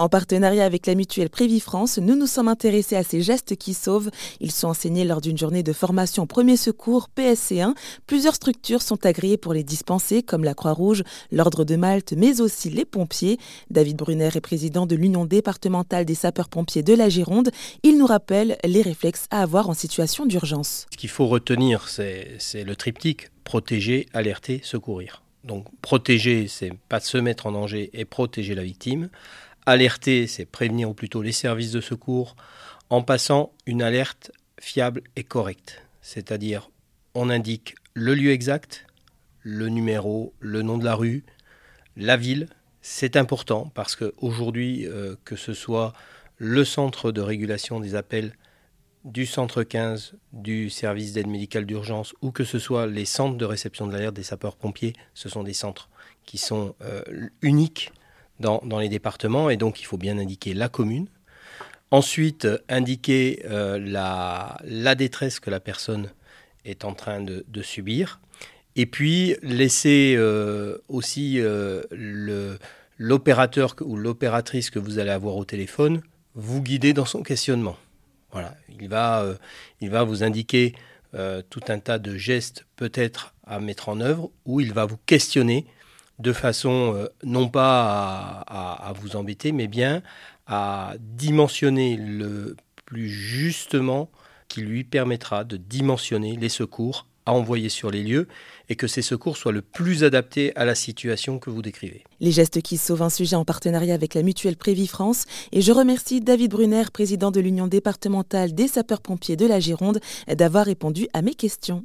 En partenariat avec la mutuelle France, nous nous sommes intéressés à ces gestes qui sauvent. Ils sont enseignés lors d'une journée de formation premier secours PSC1. Plusieurs structures sont agréées pour les dispenser, comme la Croix-Rouge, l'Ordre de Malte, mais aussi les pompiers. David Brunner est président de l'Union départementale des sapeurs-pompiers de la Gironde. Il nous rappelle les réflexes à avoir en situation d'urgence. Ce qu'il faut retenir, c'est le triptyque protéger, alerter, secourir. Donc protéger, c'est pas se mettre en danger et protéger la victime. Alerter, c'est prévenir ou plutôt les services de secours en passant une alerte fiable et correcte. C'est-à-dire, on indique le lieu exact, le numéro, le nom de la rue, la ville. C'est important parce qu'aujourd'hui, euh, que ce soit le centre de régulation des appels du centre 15 du service d'aide médicale d'urgence ou que ce soit les centres de réception de l'alerte des sapeurs-pompiers, ce sont des centres qui sont euh, uniques dans, les départements et donc il faut bien indiquer la commune. Ensuite, indiquer euh, la, détresse que la personne est en train de, subir. Et puis laisser euh, aussi euh, l'opérateur ou l'opératrice que vous allez avoir au téléphone vous guider dans son questionnement. Voilà, il va, il va vous indiquer tout un tas de gestes peut-être à mettre en œuvre ou il va vous questionner de façon euh, non pas à, vous embêter, mais bien à dimensionner le plus justement qui lui permettra de dimensionner les secours à envoyer sur les lieux et que ces secours soient le plus adaptés à la situation que vous décrivez. Les gestes qui sauvent un sujet en partenariat avec la mutuelle Prévie France et je remercie David Brunner, président de l'Union départementale des sapeurs-pompiers de la Gironde, d'avoir répondu à mes questions.